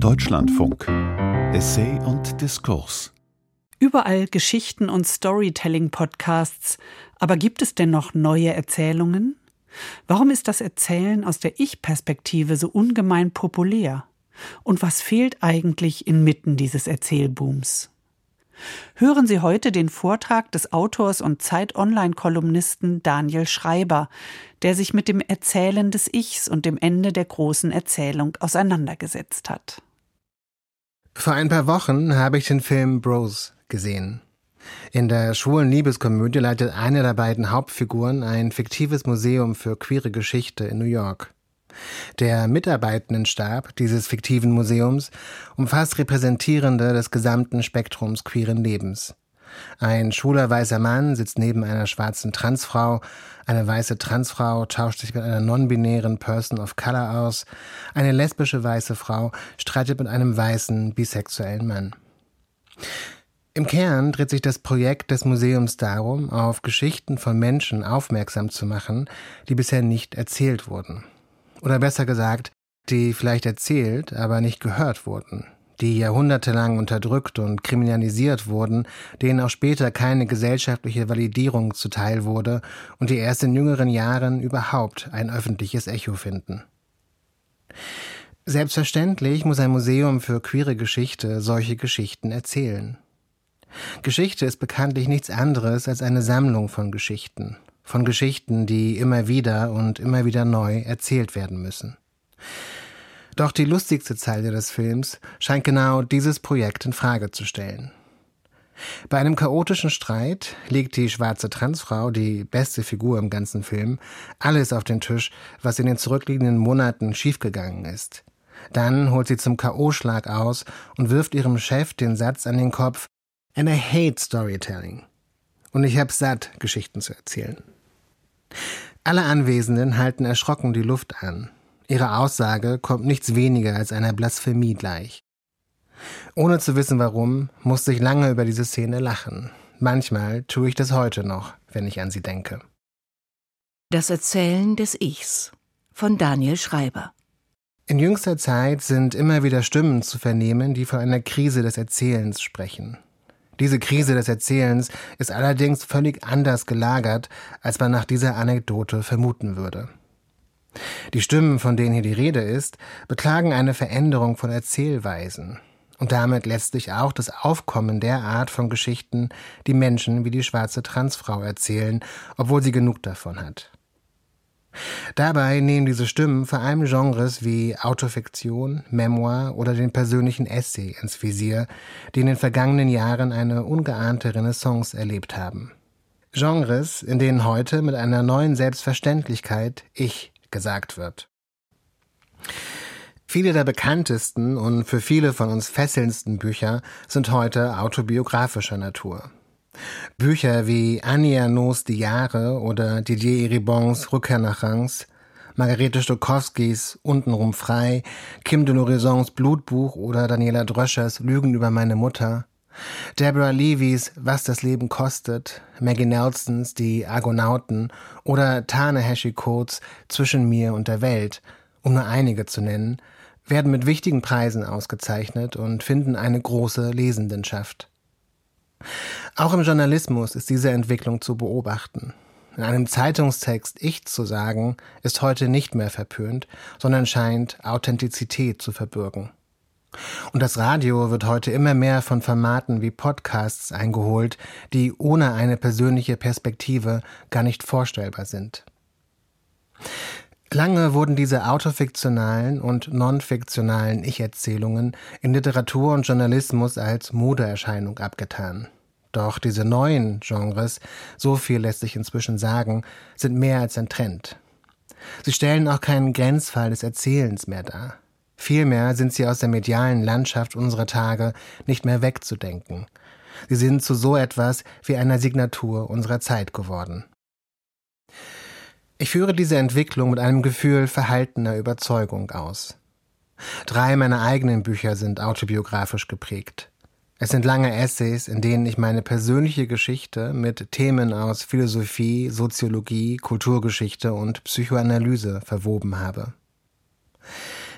Deutschlandfunk Essay und Diskurs Überall Geschichten und Storytelling-Podcasts. Aber gibt es denn noch neue Erzählungen? Warum ist das Erzählen aus der Ich-Perspektive so ungemein populär? Und was fehlt eigentlich inmitten dieses Erzählbooms? Hören Sie heute den Vortrag des Autors und Zeit-Online-Kolumnisten Daniel Schreiber, der sich mit dem Erzählen des Ichs und dem Ende der großen Erzählung auseinandergesetzt hat. Vor ein paar Wochen habe ich den Film Bros gesehen. In der schwulen Liebeskomödie leitet eine der beiden Hauptfiguren ein fiktives Museum für queere Geschichte in New York. Der Mitarbeitendenstab dieses fiktiven Museums umfasst Repräsentierende des gesamten Spektrums queeren Lebens. Ein schwuler weißer Mann sitzt neben einer schwarzen Transfrau, eine weiße Transfrau tauscht sich mit einer non-binären Person of Color aus, eine lesbische weiße Frau streitet mit einem weißen bisexuellen Mann. Im Kern dreht sich das Projekt des Museums darum, auf Geschichten von Menschen aufmerksam zu machen, die bisher nicht erzählt wurden. Oder besser gesagt, die vielleicht erzählt, aber nicht gehört wurden, die jahrhundertelang unterdrückt und kriminalisiert wurden, denen auch später keine gesellschaftliche Validierung zuteil wurde und die erst in jüngeren Jahren überhaupt ein öffentliches Echo finden. Selbstverständlich muss ein Museum für queere Geschichte solche Geschichten erzählen. Geschichte ist bekanntlich nichts anderes als eine Sammlung von Geschichten, von Geschichten, die immer wieder und immer wieder neu erzählt werden müssen. Doch die lustigste Zeile des Films scheint genau dieses Projekt in Frage zu stellen. Bei einem chaotischen Streit legt die schwarze Transfrau, die beste Figur im ganzen Film, alles auf den Tisch, was in den zurückliegenden Monaten schiefgegangen ist. Dann holt sie zum K.O.-Schlag aus und wirft ihrem Chef den Satz an den Kopf, And I hate storytelling. Und ich hab's satt, Geschichten zu erzählen. Alle Anwesenden halten erschrocken die Luft an. Ihre Aussage kommt nichts weniger als einer Blasphemie gleich. Ohne zu wissen warum, musste ich lange über diese Szene lachen. Manchmal tue ich das heute noch, wenn ich an sie denke. Das Erzählen des Ichs von Daniel Schreiber. In jüngster Zeit sind immer wieder Stimmen zu vernehmen, die von einer Krise des Erzählens sprechen. Diese Krise des Erzählens ist allerdings völlig anders gelagert, als man nach dieser Anekdote vermuten würde. Die Stimmen, von denen hier die Rede ist, beklagen eine Veränderung von Erzählweisen und damit letztlich auch das Aufkommen der Art von Geschichten, die Menschen wie die schwarze Transfrau erzählen, obwohl sie genug davon hat. Dabei nehmen diese Stimmen vor allem Genres wie Autofiktion, Memoir oder den persönlichen Essay ins Visier, die in den vergangenen Jahren eine ungeahnte Renaissance erlebt haben. Genres, in denen heute mit einer neuen Selbstverständlichkeit Ich gesagt wird. Viele der bekanntesten und für viele von uns fesselndsten Bücher sind heute autobiografischer Natur. Bücher wie Annie Arnaud's Die Jahre oder Didier Eribons Rückkehr nach Reims, Margarete Stokowskis Untenrum frei, Kim de l'Horizons Blutbuch oder Daniela Dröschers Lügen über meine Mutter, Deborah Levys Was das Leben kostet, Maggie Nelsons Die Argonauten oder Tane Coates Zwischen mir und der Welt, um nur einige zu nennen, werden mit wichtigen Preisen ausgezeichnet und finden eine große Lesendenschaft. Auch im Journalismus ist diese Entwicklung zu beobachten. In einem Zeitungstext Ich zu sagen, ist heute nicht mehr verpönt, sondern scheint Authentizität zu verbürgen. Und das Radio wird heute immer mehr von Formaten wie Podcasts eingeholt, die ohne eine persönliche Perspektive gar nicht vorstellbar sind. Lange wurden diese autofiktionalen und non-fiktionalen Ich-Erzählungen in Literatur und Journalismus als Modeerscheinung abgetan. Doch diese neuen Genres, so viel lässt sich inzwischen sagen, sind mehr als ein Trend. Sie stellen auch keinen Grenzfall des Erzählens mehr dar. Vielmehr sind sie aus der medialen Landschaft unserer Tage nicht mehr wegzudenken. Sie sind zu so etwas wie einer Signatur unserer Zeit geworden. Ich führe diese Entwicklung mit einem Gefühl verhaltener Überzeugung aus. Drei meiner eigenen Bücher sind autobiografisch geprägt. Es sind lange Essays, in denen ich meine persönliche Geschichte mit Themen aus Philosophie, Soziologie, Kulturgeschichte und Psychoanalyse verwoben habe.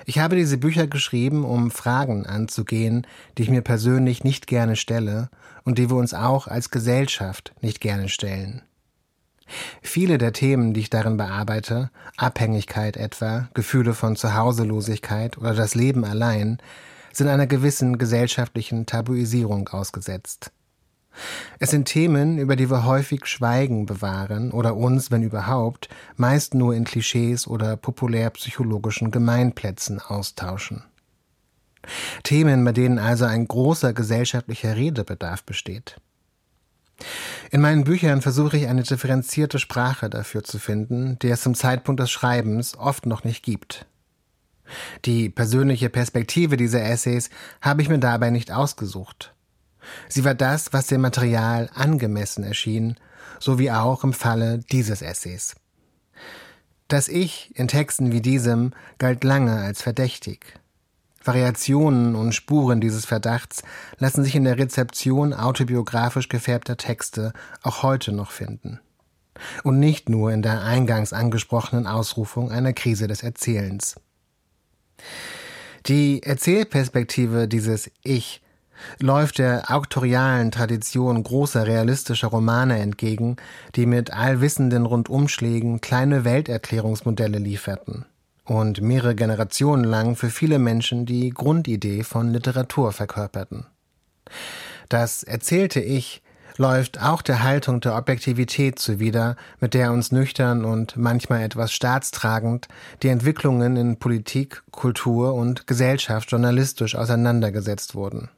Ich habe diese Bücher geschrieben, um Fragen anzugehen, die ich mir persönlich nicht gerne stelle und die wir uns auch als Gesellschaft nicht gerne stellen. Viele der Themen, die ich darin bearbeite, Abhängigkeit etwa, Gefühle von Zuhauselosigkeit oder das Leben allein, sind einer gewissen gesellschaftlichen Tabuisierung ausgesetzt. Es sind Themen, über die wir häufig Schweigen bewahren oder uns, wenn überhaupt, meist nur in Klischees oder populärpsychologischen Gemeinplätzen austauschen. Themen, bei denen also ein großer gesellschaftlicher Redebedarf besteht. In meinen Büchern versuche ich eine differenzierte Sprache dafür zu finden, die es zum Zeitpunkt des Schreibens oft noch nicht gibt. Die persönliche Perspektive dieser Essays habe ich mir dabei nicht ausgesucht. Sie war das, was dem Material angemessen erschien, so wie auch im Falle dieses Essays. Das Ich in Texten wie diesem galt lange als verdächtig. Variationen und Spuren dieses Verdachts lassen sich in der Rezeption autobiografisch gefärbter Texte auch heute noch finden. Und nicht nur in der eingangs angesprochenen Ausrufung einer Krise des Erzählens. Die Erzählperspektive dieses Ich läuft der auktorialen Tradition großer realistischer Romane entgegen, die mit allwissenden Rundumschlägen kleine Welterklärungsmodelle lieferten und mehrere Generationen lang für viele Menschen die Grundidee von Literatur verkörperten. Das erzählte Ich läuft auch der Haltung der Objektivität zuwider, mit der uns nüchtern und manchmal etwas staatstragend die Entwicklungen in Politik, Kultur und Gesellschaft journalistisch auseinandergesetzt wurden.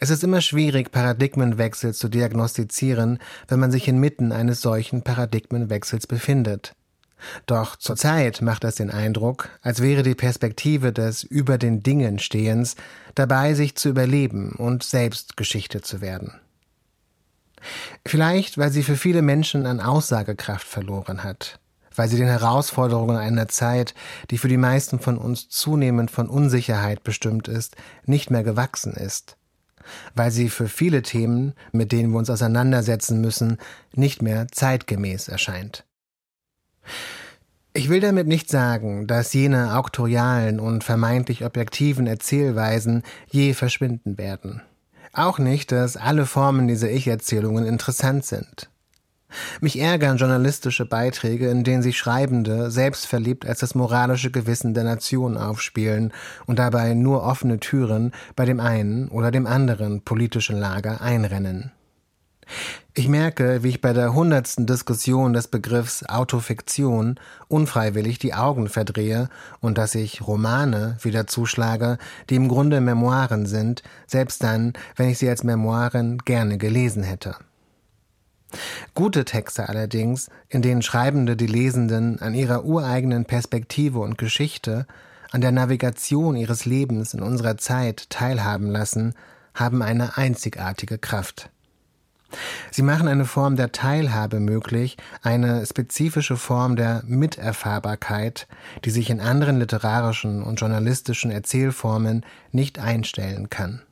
Es ist immer schwierig, Paradigmenwechsel zu diagnostizieren, wenn man sich inmitten eines solchen Paradigmenwechsels befindet. Doch zurzeit macht es den Eindruck, als wäre die Perspektive des über den Dingen Stehens dabei, sich zu überleben und selbst Geschichte zu werden. Vielleicht, weil sie für viele Menschen an Aussagekraft verloren hat, weil sie den Herausforderungen einer Zeit, die für die meisten von uns zunehmend von Unsicherheit bestimmt ist, nicht mehr gewachsen ist weil sie für viele Themen, mit denen wir uns auseinandersetzen müssen, nicht mehr zeitgemäß erscheint. Ich will damit nicht sagen, dass jene auktorialen und vermeintlich objektiven Erzählweisen je verschwinden werden. Auch nicht, dass alle Formen dieser Ich-Erzählungen interessant sind. Mich ärgern journalistische Beiträge, in denen sich Schreibende selbstverliebt als das moralische Gewissen der Nation aufspielen und dabei nur offene Türen bei dem einen oder dem anderen politischen Lager einrennen. Ich merke, wie ich bei der hundertsten Diskussion des Begriffs Autofiktion unfreiwillig die Augen verdrehe und dass ich Romane wieder zuschlage, die im Grunde Memoiren sind, selbst dann, wenn ich sie als Memoiren gerne gelesen hätte. Gute Texte allerdings, in denen Schreibende die Lesenden an ihrer ureigenen Perspektive und Geschichte, an der Navigation ihres Lebens in unserer Zeit teilhaben lassen, haben eine einzigartige Kraft. Sie machen eine Form der Teilhabe möglich, eine spezifische Form der Miterfahrbarkeit, die sich in anderen literarischen und journalistischen Erzählformen nicht einstellen kann.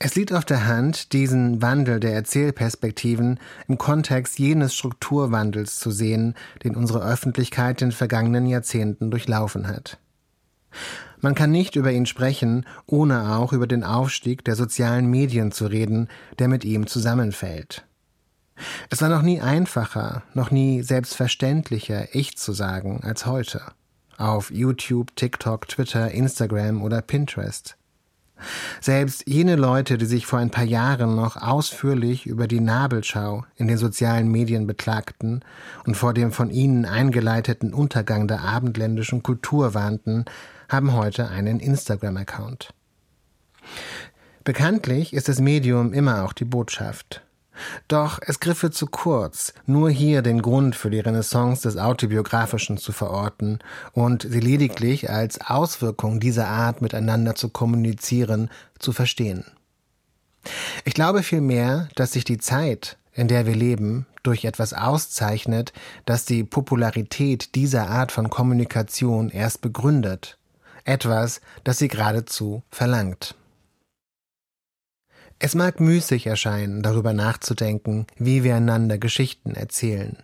Es liegt auf der Hand, diesen Wandel der Erzählperspektiven im Kontext jenes Strukturwandels zu sehen, den unsere Öffentlichkeit in den vergangenen Jahrzehnten durchlaufen hat. Man kann nicht über ihn sprechen, ohne auch über den Aufstieg der sozialen Medien zu reden, der mit ihm zusammenfällt. Es war noch nie einfacher, noch nie selbstverständlicher, ich zu sagen als heute. Auf YouTube, TikTok, Twitter, Instagram oder Pinterest. Selbst jene Leute, die sich vor ein paar Jahren noch ausführlich über die Nabelschau in den sozialen Medien beklagten und vor dem von ihnen eingeleiteten Untergang der abendländischen Kultur warnten, haben heute einen Instagram-Account. Bekanntlich ist das Medium immer auch die Botschaft. Doch es griffe zu kurz, nur hier den Grund für die Renaissance des Autobiografischen zu verorten und sie lediglich als Auswirkung dieser Art miteinander zu kommunizieren zu verstehen. Ich glaube vielmehr, dass sich die Zeit, in der wir leben, durch etwas auszeichnet, das die Popularität dieser Art von Kommunikation erst begründet, etwas, das sie geradezu verlangt. Es mag müßig erscheinen, darüber nachzudenken, wie wir einander Geschichten erzählen.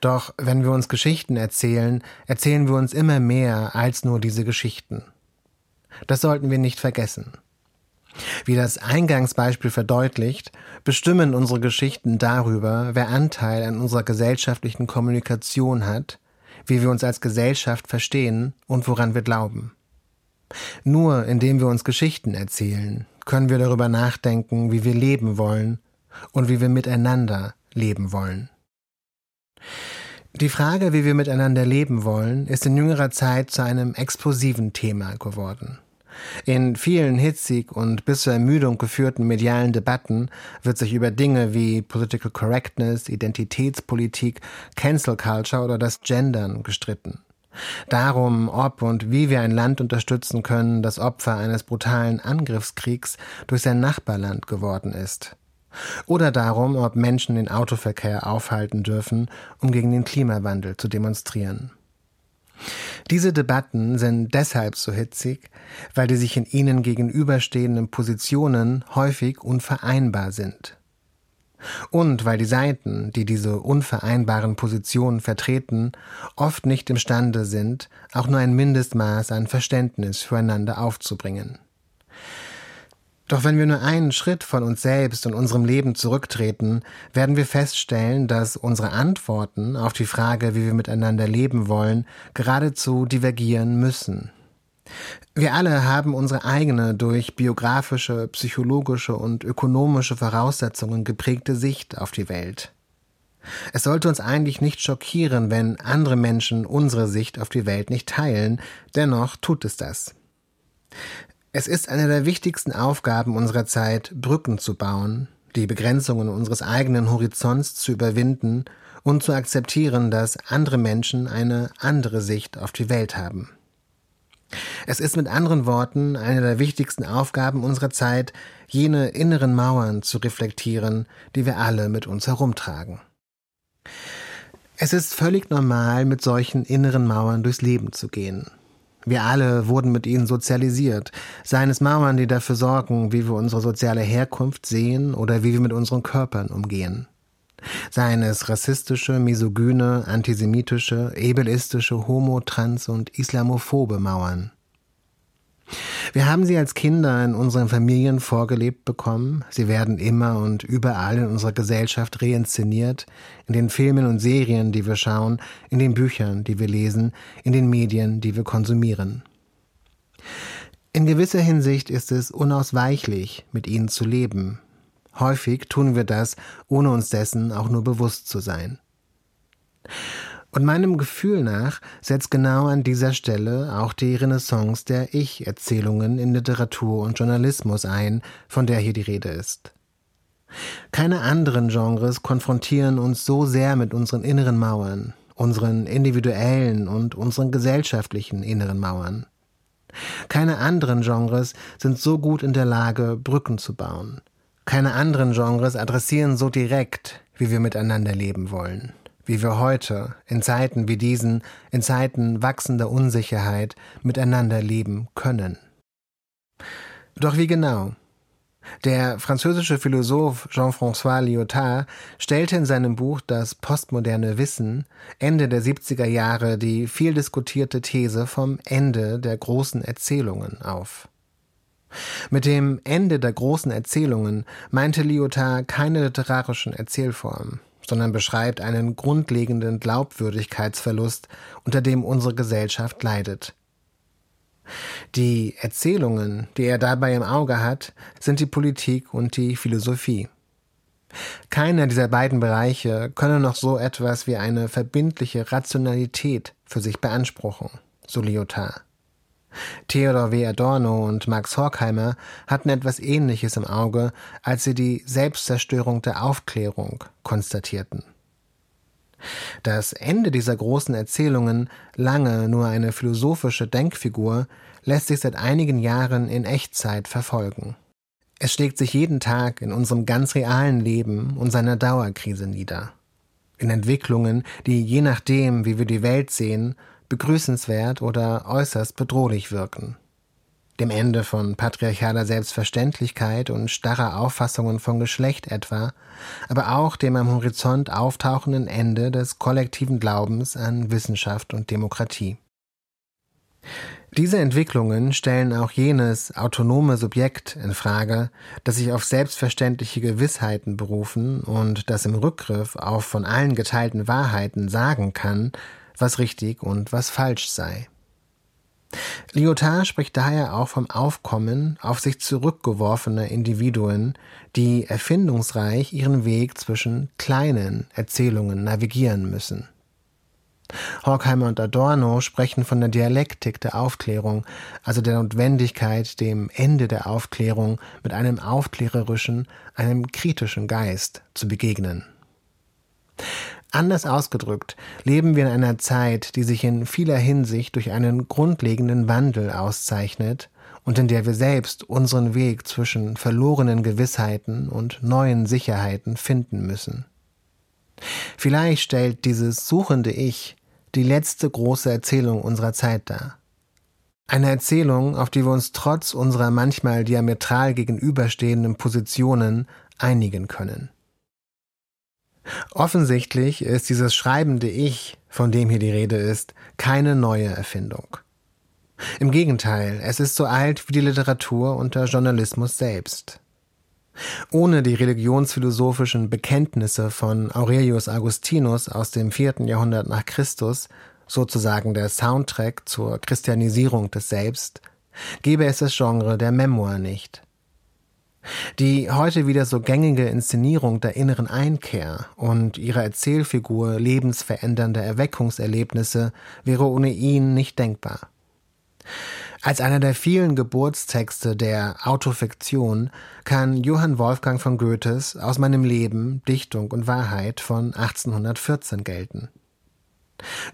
Doch wenn wir uns Geschichten erzählen, erzählen wir uns immer mehr als nur diese Geschichten. Das sollten wir nicht vergessen. Wie das Eingangsbeispiel verdeutlicht, bestimmen unsere Geschichten darüber, wer Anteil an unserer gesellschaftlichen Kommunikation hat, wie wir uns als Gesellschaft verstehen und woran wir glauben. Nur indem wir uns Geschichten erzählen, können wir darüber nachdenken, wie wir leben wollen und wie wir miteinander leben wollen. Die Frage, wie wir miteinander leben wollen, ist in jüngerer Zeit zu einem explosiven Thema geworden. In vielen hitzig und bis zur Ermüdung geführten medialen Debatten wird sich über Dinge wie Political Correctness, Identitätspolitik, Cancel Culture oder das Gendern gestritten. Darum, ob und wie wir ein Land unterstützen können, das Opfer eines brutalen Angriffskriegs durch sein Nachbarland geworden ist. Oder darum, ob Menschen den Autoverkehr aufhalten dürfen, um gegen den Klimawandel zu demonstrieren. Diese Debatten sind deshalb so hitzig, weil die sich in ihnen gegenüberstehenden Positionen häufig unvereinbar sind. Und weil die Seiten, die diese unvereinbaren Positionen vertreten, oft nicht imstande sind, auch nur ein Mindestmaß an Verständnis füreinander aufzubringen. Doch wenn wir nur einen Schritt von uns selbst und unserem Leben zurücktreten, werden wir feststellen, dass unsere Antworten auf die Frage, wie wir miteinander leben wollen, geradezu divergieren müssen. Wir alle haben unsere eigene durch biografische, psychologische und ökonomische Voraussetzungen geprägte Sicht auf die Welt. Es sollte uns eigentlich nicht schockieren, wenn andere Menschen unsere Sicht auf die Welt nicht teilen, dennoch tut es das. Es ist eine der wichtigsten Aufgaben unserer Zeit, Brücken zu bauen, die Begrenzungen unseres eigenen Horizonts zu überwinden und zu akzeptieren, dass andere Menschen eine andere Sicht auf die Welt haben. Es ist mit anderen Worten eine der wichtigsten Aufgaben unserer Zeit, jene inneren Mauern zu reflektieren, die wir alle mit uns herumtragen. Es ist völlig normal, mit solchen inneren Mauern durchs Leben zu gehen. Wir alle wurden mit ihnen sozialisiert, seien es Mauern, die dafür sorgen, wie wir unsere soziale Herkunft sehen oder wie wir mit unseren Körpern umgehen. Seien es rassistische, misogyne, antisemitische, ableistische, homo-, trans- und islamophobe Mauern. Wir haben sie als Kinder in unseren Familien vorgelebt bekommen. Sie werden immer und überall in unserer Gesellschaft reinszeniert, in den Filmen und Serien, die wir schauen, in den Büchern, die wir lesen, in den Medien, die wir konsumieren. In gewisser Hinsicht ist es unausweichlich, mit ihnen zu leben. Häufig tun wir das, ohne uns dessen auch nur bewusst zu sein. Und meinem Gefühl nach setzt genau an dieser Stelle auch die Renaissance der Ich-Erzählungen in Literatur und Journalismus ein, von der hier die Rede ist. Keine anderen Genres konfrontieren uns so sehr mit unseren inneren Mauern, unseren individuellen und unseren gesellschaftlichen inneren Mauern. Keine anderen Genres sind so gut in der Lage, Brücken zu bauen. Keine anderen Genres adressieren so direkt, wie wir miteinander leben wollen wie wir heute, in Zeiten wie diesen, in Zeiten wachsender Unsicherheit, miteinander leben können. Doch wie genau? Der französische Philosoph Jean-François Lyotard stellte in seinem Buch Das postmoderne Wissen Ende der 70er Jahre die viel diskutierte These vom Ende der großen Erzählungen auf. Mit dem Ende der großen Erzählungen meinte Lyotard keine literarischen Erzählformen, sondern beschreibt einen grundlegenden Glaubwürdigkeitsverlust, unter dem unsere Gesellschaft leidet. Die Erzählungen, die er dabei im Auge hat, sind die Politik und die Philosophie. Keiner dieser beiden Bereiche könne noch so etwas wie eine verbindliche Rationalität für sich beanspruchen, so Lyotard. Theodor W. Adorno und Max Horkheimer hatten etwas Ähnliches im Auge, als sie die Selbstzerstörung der Aufklärung konstatierten. Das Ende dieser großen Erzählungen, lange nur eine philosophische Denkfigur, lässt sich seit einigen Jahren in Echtzeit verfolgen. Es schlägt sich jeden Tag in unserem ganz realen Leben und seiner Dauerkrise nieder. In Entwicklungen, die je nachdem, wie wir die Welt sehen, begrüßenswert oder äußerst bedrohlich wirken. dem Ende von patriarchaler Selbstverständlichkeit und starrer Auffassungen von Geschlecht etwa, aber auch dem am Horizont auftauchenden Ende des kollektiven Glaubens an Wissenschaft und Demokratie. Diese Entwicklungen stellen auch jenes autonome Subjekt in Frage, das sich auf selbstverständliche Gewissheiten berufen und das im Rückgriff auf von allen geteilten Wahrheiten sagen kann, was richtig und was falsch sei. Lyotard spricht daher auch vom Aufkommen auf sich zurückgeworfener Individuen, die erfindungsreich ihren Weg zwischen kleinen Erzählungen navigieren müssen. Horkheimer und Adorno sprechen von der Dialektik der Aufklärung, also der Notwendigkeit, dem Ende der Aufklärung mit einem aufklärerischen, einem kritischen Geist zu begegnen. Anders ausgedrückt, leben wir in einer Zeit, die sich in vieler Hinsicht durch einen grundlegenden Wandel auszeichnet und in der wir selbst unseren Weg zwischen verlorenen Gewissheiten und neuen Sicherheiten finden müssen. Vielleicht stellt dieses suchende Ich die letzte große Erzählung unserer Zeit dar. Eine Erzählung, auf die wir uns trotz unserer manchmal diametral gegenüberstehenden Positionen einigen können. Offensichtlich ist dieses schreibende Ich, von dem hier die Rede ist, keine neue Erfindung. Im Gegenteil, es ist so alt wie die Literatur und der Journalismus selbst. Ohne die religionsphilosophischen Bekenntnisse von Aurelius Augustinus aus dem vierten Jahrhundert nach Christus, sozusagen der Soundtrack zur Christianisierung des Selbst, gäbe es das Genre der Memoir nicht. Die heute wieder so gängige Inszenierung der inneren Einkehr und ihrer Erzählfigur lebensverändernde Erweckungserlebnisse wäre ohne ihn nicht denkbar. Als einer der vielen Geburtstexte der Autofiktion kann Johann Wolfgang von Goethes aus meinem Leben Dichtung und Wahrheit von 1814 gelten.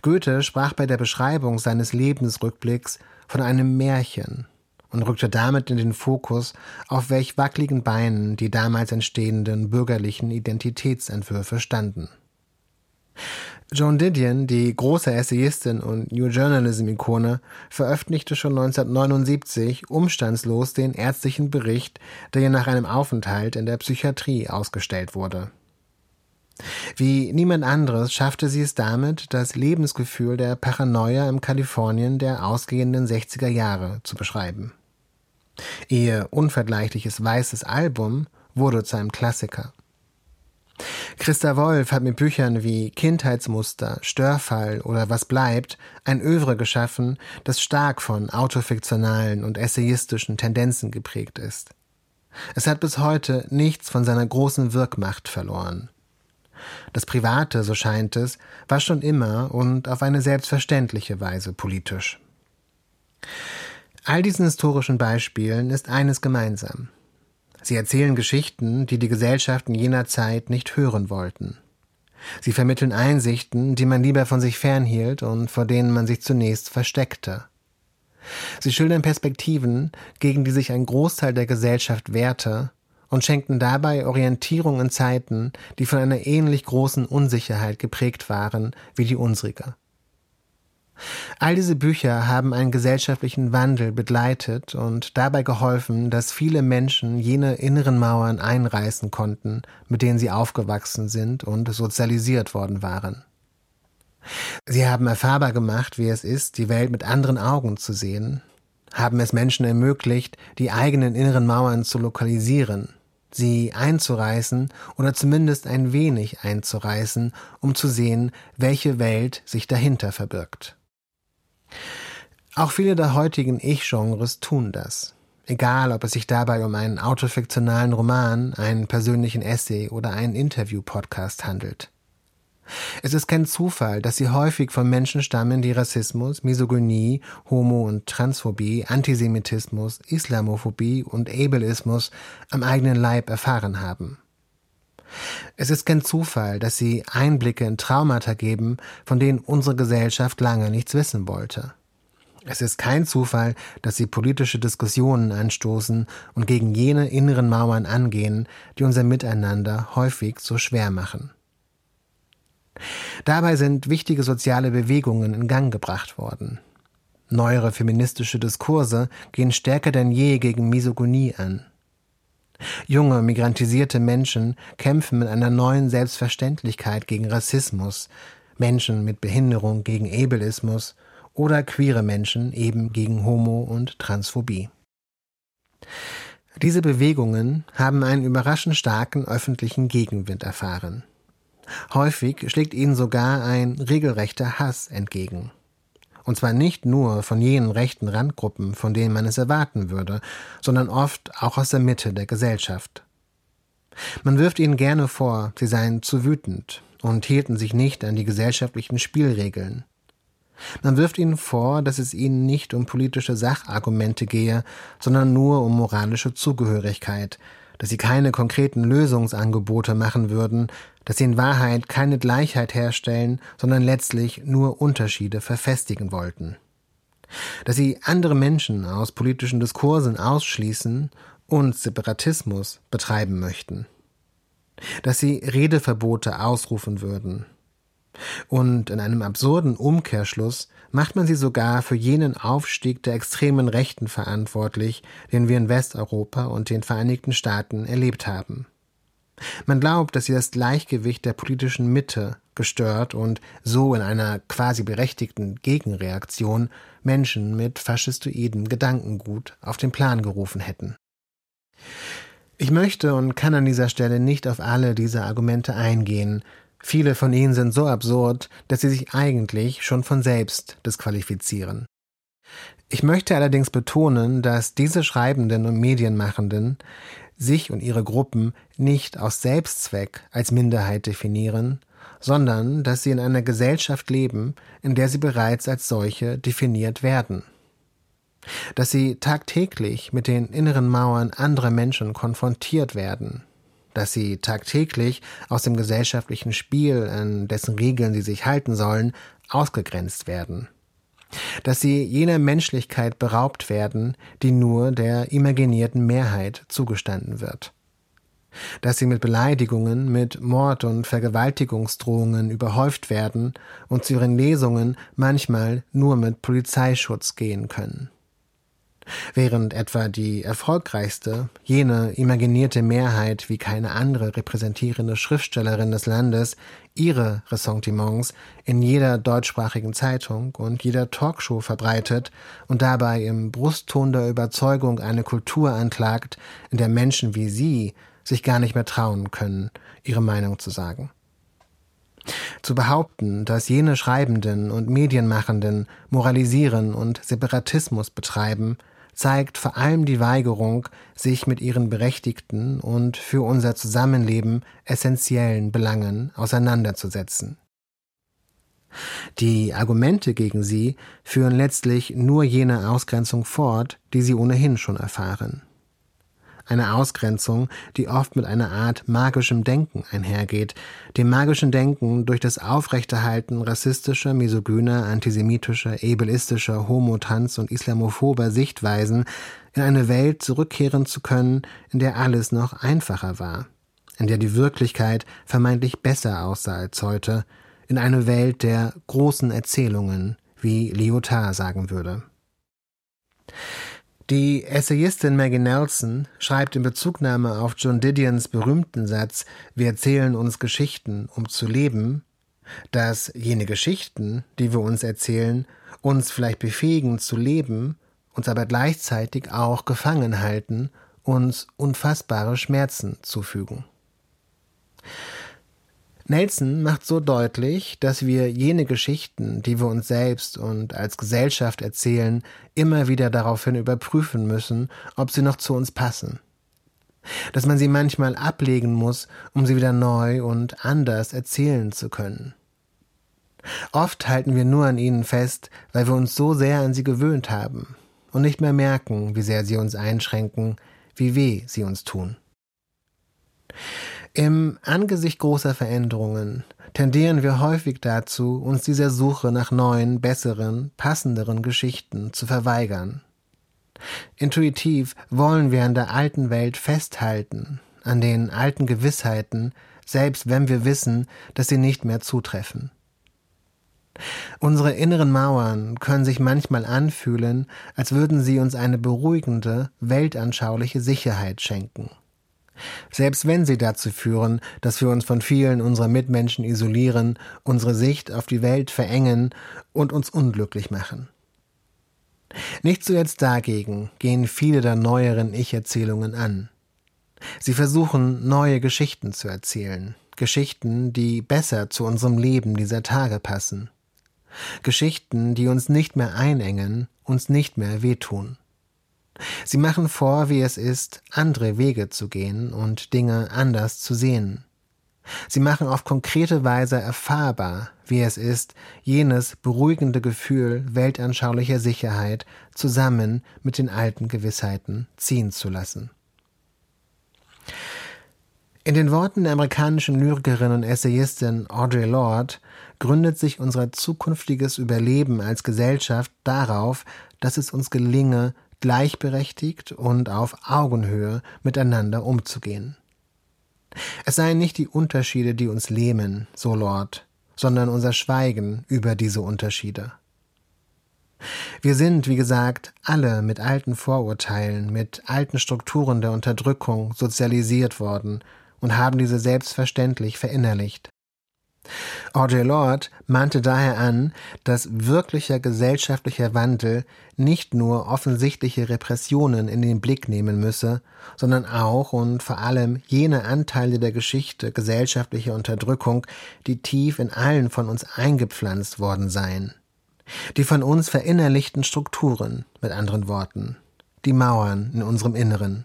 Goethe sprach bei der Beschreibung seines Lebensrückblicks von einem Märchen und rückte damit in den Fokus, auf welch wackeligen Beinen die damals entstehenden bürgerlichen Identitätsentwürfe standen. Joan Didion, die große Essayistin und New Journalism-Ikone, veröffentlichte schon 1979 umstandslos den ärztlichen Bericht, der ihr nach einem Aufenthalt in der Psychiatrie ausgestellt wurde. Wie niemand anderes schaffte sie es damit, das Lebensgefühl der Paranoia im Kalifornien der ausgehenden 60er Jahre zu beschreiben. Ihr unvergleichliches weißes Album wurde zu einem Klassiker. Christa Wolf hat mit Büchern wie Kindheitsmuster, Störfall oder Was bleibt ein Övre geschaffen, das stark von autofiktionalen und essayistischen Tendenzen geprägt ist. Es hat bis heute nichts von seiner großen Wirkmacht verloren. Das Private, so scheint es, war schon immer und auf eine selbstverständliche Weise politisch. All diesen historischen Beispielen ist eines gemeinsam. Sie erzählen Geschichten, die die Gesellschaften jener Zeit nicht hören wollten. Sie vermitteln Einsichten, die man lieber von sich fernhielt und vor denen man sich zunächst versteckte. Sie schildern Perspektiven, gegen die sich ein Großteil der Gesellschaft wehrte und schenkten dabei Orientierung in Zeiten, die von einer ähnlich großen Unsicherheit geprägt waren wie die unsrige. All diese Bücher haben einen gesellschaftlichen Wandel begleitet und dabei geholfen, dass viele Menschen jene inneren Mauern einreißen konnten, mit denen sie aufgewachsen sind und sozialisiert worden waren. Sie haben erfahrbar gemacht, wie es ist, die Welt mit anderen Augen zu sehen, haben es Menschen ermöglicht, die eigenen inneren Mauern zu lokalisieren, sie einzureißen oder zumindest ein wenig einzureißen, um zu sehen, welche Welt sich dahinter verbirgt. Auch viele der heutigen Ich-Genres tun das. Egal, ob es sich dabei um einen autofiktionalen Roman, einen persönlichen Essay oder einen Interview-Podcast handelt. Es ist kein Zufall, dass sie häufig von Menschen stammen, die Rassismus, Misogynie, Homo- und Transphobie, Antisemitismus, Islamophobie und Ableismus am eigenen Leib erfahren haben. Es ist kein Zufall, dass sie Einblicke in Traumata geben, von denen unsere Gesellschaft lange nichts wissen wollte. Es ist kein Zufall, dass sie politische Diskussionen anstoßen und gegen jene inneren Mauern angehen, die unser Miteinander häufig so schwer machen. Dabei sind wichtige soziale Bewegungen in Gang gebracht worden. Neuere feministische Diskurse gehen stärker denn je gegen Misogynie an. Junge, migrantisierte Menschen kämpfen mit einer neuen Selbstverständlichkeit gegen Rassismus, Menschen mit Behinderung gegen Ableismus oder queere Menschen eben gegen Homo- und Transphobie. Diese Bewegungen haben einen überraschend starken öffentlichen Gegenwind erfahren. Häufig schlägt ihnen sogar ein regelrechter Hass entgegen. Und zwar nicht nur von jenen rechten Randgruppen, von denen man es erwarten würde, sondern oft auch aus der Mitte der Gesellschaft. Man wirft ihnen gerne vor, sie seien zu wütend und hielten sich nicht an die gesellschaftlichen Spielregeln. Man wirft ihnen vor, dass es ihnen nicht um politische Sachargumente gehe, sondern nur um moralische Zugehörigkeit, dass sie keine konkreten Lösungsangebote machen würden, dass sie in Wahrheit keine Gleichheit herstellen, sondern letztlich nur Unterschiede verfestigen wollten. Dass sie andere Menschen aus politischen Diskursen ausschließen und Separatismus betreiben möchten. Dass sie Redeverbote ausrufen würden, und in einem absurden Umkehrschluss macht man sie sogar für jenen Aufstieg der extremen Rechten verantwortlich, den wir in Westeuropa und den Vereinigten Staaten erlebt haben. Man glaubt, dass sie das Gleichgewicht der politischen Mitte gestört und so in einer quasi berechtigten Gegenreaktion Menschen mit faschistoiden Gedankengut auf den Plan gerufen hätten. Ich möchte und kann an dieser Stelle nicht auf alle diese Argumente eingehen, Viele von ihnen sind so absurd, dass sie sich eigentlich schon von selbst disqualifizieren. Ich möchte allerdings betonen, dass diese Schreibenden und Medienmachenden sich und ihre Gruppen nicht aus Selbstzweck als Minderheit definieren, sondern dass sie in einer Gesellschaft leben, in der sie bereits als solche definiert werden. Dass sie tagtäglich mit den inneren Mauern anderer Menschen konfrontiert werden, dass sie tagtäglich aus dem gesellschaftlichen Spiel, an dessen Regeln sie sich halten sollen, ausgegrenzt werden. Dass sie jener Menschlichkeit beraubt werden, die nur der imaginierten Mehrheit zugestanden wird. Dass sie mit Beleidigungen, mit Mord- und Vergewaltigungsdrohungen überhäuft werden und zu ihren Lesungen manchmal nur mit Polizeischutz gehen können. Während etwa die erfolgreichste, jene imaginierte Mehrheit wie keine andere repräsentierende Schriftstellerin des Landes ihre Ressentiments in jeder deutschsprachigen Zeitung und jeder Talkshow verbreitet und dabei im Brustton der Überzeugung eine Kultur anklagt, in der Menschen wie sie sich gar nicht mehr trauen können, ihre Meinung zu sagen. Zu behaupten, dass jene Schreibenden und Medienmachenden moralisieren und Separatismus betreiben, zeigt vor allem die Weigerung, sich mit ihren berechtigten und für unser Zusammenleben essentiellen Belangen auseinanderzusetzen. Die Argumente gegen sie führen letztlich nur jene Ausgrenzung fort, die sie ohnehin schon erfahren eine Ausgrenzung, die oft mit einer Art magischem Denken einhergeht, dem magischen Denken durch das Aufrechterhalten rassistischer, misogyner, antisemitischer, ableistischer, homo-, trans- und islamophober Sichtweisen in eine Welt zurückkehren zu können, in der alles noch einfacher war, in der die Wirklichkeit vermeintlich besser aussah als heute, in eine Welt der großen Erzählungen, wie Lyotard sagen würde. Die Essayistin Maggie Nelson schreibt in Bezugnahme auf John Didions berühmten Satz Wir erzählen uns Geschichten, um zu leben, dass jene Geschichten, die wir uns erzählen, uns vielleicht befähigen zu leben, uns aber gleichzeitig auch gefangen halten, uns unfassbare Schmerzen zufügen. Nelson macht so deutlich, dass wir jene Geschichten, die wir uns selbst und als Gesellschaft erzählen, immer wieder daraufhin überprüfen müssen, ob sie noch zu uns passen. Dass man sie manchmal ablegen muss, um sie wieder neu und anders erzählen zu können. Oft halten wir nur an ihnen fest, weil wir uns so sehr an sie gewöhnt haben und nicht mehr merken, wie sehr sie uns einschränken, wie weh sie uns tun. Im Angesicht großer Veränderungen tendieren wir häufig dazu, uns dieser Suche nach neuen, besseren, passenderen Geschichten zu verweigern. Intuitiv wollen wir an der alten Welt festhalten, an den alten Gewissheiten, selbst wenn wir wissen, dass sie nicht mehr zutreffen. Unsere inneren Mauern können sich manchmal anfühlen, als würden sie uns eine beruhigende, weltanschauliche Sicherheit schenken. Selbst wenn sie dazu führen, dass wir uns von vielen unserer Mitmenschen isolieren, unsere Sicht auf die Welt verengen und uns unglücklich machen. Nicht zuletzt dagegen gehen viele der neueren Ich-Erzählungen an. Sie versuchen, neue Geschichten zu erzählen, Geschichten, die besser zu unserem Leben dieser Tage passen. Geschichten, die uns nicht mehr einengen, uns nicht mehr wehtun. Sie machen vor, wie es ist, andere Wege zu gehen und Dinge anders zu sehen. Sie machen auf konkrete Weise erfahrbar, wie es ist, jenes beruhigende Gefühl weltanschaulicher Sicherheit zusammen mit den alten Gewissheiten ziehen zu lassen. In den Worten der amerikanischen Lyrikerin und Essayistin Audre Lorde gründet sich unser zukünftiges Überleben als Gesellschaft darauf, dass es uns gelinge, gleichberechtigt und auf Augenhöhe miteinander umzugehen. Es seien nicht die Unterschiede, die uns lähmen, so Lord, sondern unser Schweigen über diese Unterschiede. Wir sind, wie gesagt, alle mit alten Vorurteilen, mit alten Strukturen der Unterdrückung sozialisiert worden und haben diese selbstverständlich verinnerlicht. Audre Lorde mahnte daher an, dass wirklicher gesellschaftlicher Wandel nicht nur offensichtliche Repressionen in den Blick nehmen müsse, sondern auch und vor allem jene Anteile der Geschichte gesellschaftlicher Unterdrückung, die tief in allen von uns eingepflanzt worden seien. Die von uns verinnerlichten Strukturen, mit anderen Worten, die Mauern in unserem Inneren.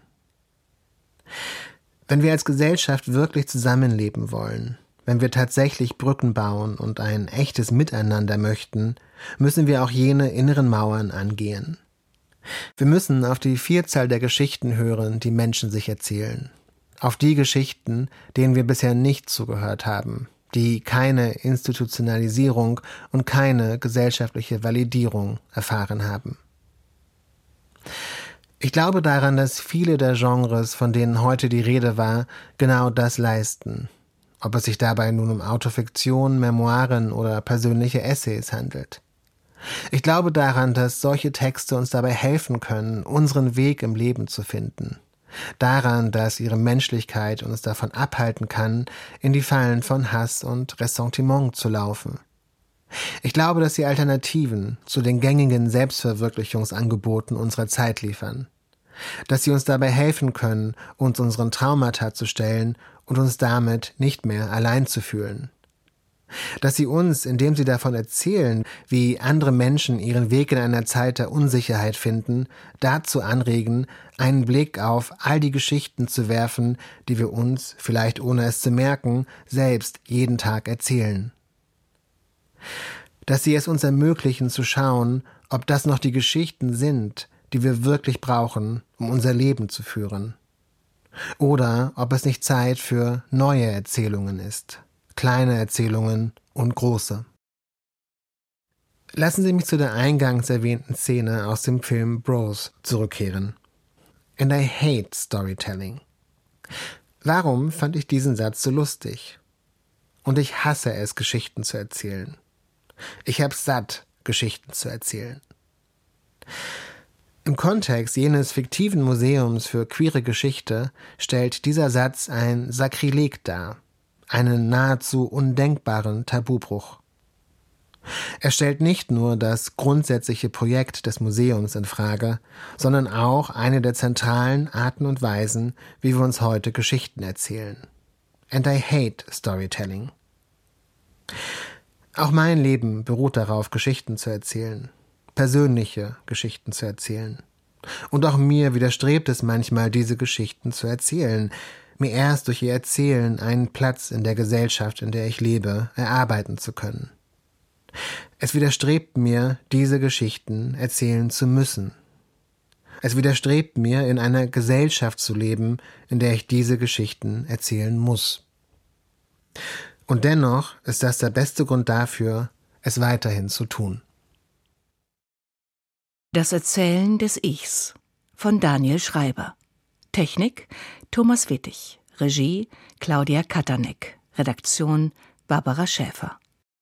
Wenn wir als Gesellschaft wirklich zusammenleben wollen, wenn wir tatsächlich Brücken bauen und ein echtes Miteinander möchten, müssen wir auch jene inneren Mauern angehen. Wir müssen auf die Vielzahl der Geschichten hören, die Menschen sich erzählen. Auf die Geschichten, denen wir bisher nicht zugehört haben, die keine Institutionalisierung und keine gesellschaftliche Validierung erfahren haben. Ich glaube daran, dass viele der Genres, von denen heute die Rede war, genau das leisten ob es sich dabei nun um Autofiktion, Memoiren oder persönliche Essays handelt. Ich glaube daran, dass solche Texte uns dabei helfen können, unseren Weg im Leben zu finden. Daran, dass ihre Menschlichkeit uns davon abhalten kann, in die Fallen von Hass und Ressentiment zu laufen. Ich glaube, dass sie Alternativen zu den gängigen Selbstverwirklichungsangeboten unserer Zeit liefern. Dass sie uns dabei helfen können, uns unseren Traumata zu stellen und uns damit nicht mehr allein zu fühlen. Dass sie uns, indem sie davon erzählen, wie andere Menschen ihren Weg in einer Zeit der Unsicherheit finden, dazu anregen, einen Blick auf all die Geschichten zu werfen, die wir uns, vielleicht ohne es zu merken, selbst jeden Tag erzählen. Dass sie es uns ermöglichen zu schauen, ob das noch die Geschichten sind, die wir wirklich brauchen, um unser Leben zu führen. Oder ob es nicht Zeit für neue Erzählungen ist, kleine Erzählungen und große. Lassen Sie mich zu der eingangs erwähnten Szene aus dem Film Bros zurückkehren. And I hate storytelling. Warum fand ich diesen Satz so lustig? Und ich hasse es, Geschichten zu erzählen. Ich hab's satt, Geschichten zu erzählen. Im Kontext jenes fiktiven Museums für queere Geschichte stellt dieser Satz ein Sakrileg dar, einen nahezu undenkbaren Tabubruch. Er stellt nicht nur das grundsätzliche Projekt des Museums in Frage, sondern auch eine der zentralen Arten und Weisen, wie wir uns heute Geschichten erzählen. And I hate storytelling. Auch mein Leben beruht darauf, Geschichten zu erzählen persönliche Geschichten zu erzählen. Und auch mir widerstrebt es manchmal, diese Geschichten zu erzählen, mir erst durch ihr Erzählen einen Platz in der Gesellschaft, in der ich lebe, erarbeiten zu können. Es widerstrebt mir, diese Geschichten erzählen zu müssen. Es widerstrebt mir, in einer Gesellschaft zu leben, in der ich diese Geschichten erzählen muss. Und dennoch ist das der beste Grund dafür, es weiterhin zu tun. Das Erzählen des Ichs von Daniel Schreiber. Technik Thomas Wittig. Regie Claudia Katanek. Redaktion Barbara Schäfer.